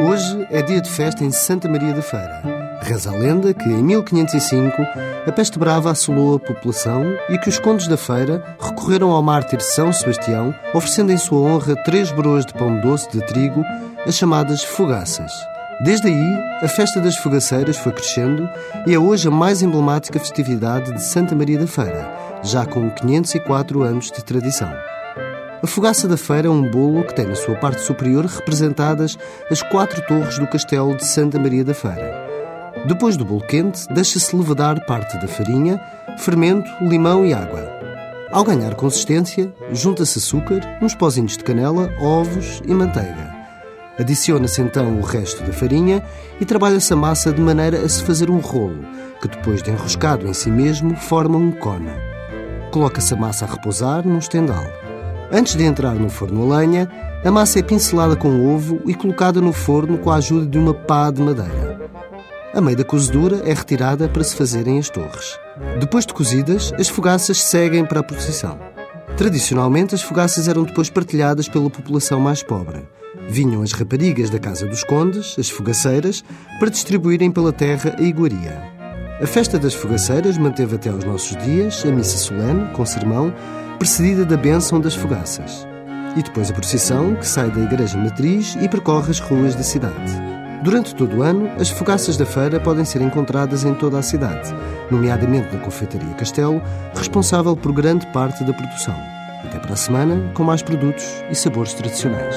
Hoje é dia de festa em Santa Maria da Feira. Reza a lenda que, em 1505, a peste brava assolou a população e que os condes da feira recorreram ao mártir São Sebastião, oferecendo em sua honra três broas de pão doce de trigo, as chamadas fogaças. Desde aí, a festa das fogaceiras foi crescendo e é hoje a mais emblemática festividade de Santa Maria da Feira, já com 504 anos de tradição. A fogaça da feira é um bolo que tem na sua parte superior representadas as quatro torres do castelo de Santa Maria da Feira. Depois do bolo quente, deixa-se levedar parte da farinha, fermento, limão e água. Ao ganhar consistência, junta-se açúcar, uns pozinhos de canela, ovos e manteiga. Adiciona-se então o resto da farinha e trabalha-se a massa de maneira a se fazer um rolo, que depois de enroscado em si mesmo forma um cone. Coloca-se a massa a repousar num estendal. Antes de entrar no forno a lenha, a massa é pincelada com ovo e colocada no forno com a ajuda de uma pá de madeira. A meio da cozedura é retirada para se fazerem as torres. Depois de cozidas, as fogaças seguem para a procissão. Tradicionalmente, as fogaças eram depois partilhadas pela população mais pobre. Vinham as raparigas da Casa dos Condes, as fogaceiras, para distribuírem pela terra a iguaria. A festa das fogaceiras manteve até aos nossos dias a missa solene, com sermão, precedida da bênção das fogaças. E depois a procissão, que sai da Igreja Matriz e percorre as ruas da cidade. Durante todo o ano, as fogaças da feira podem ser encontradas em toda a cidade, nomeadamente na Confeitaria Castelo, responsável por grande parte da produção. Até para a semana, com mais produtos e sabores tradicionais.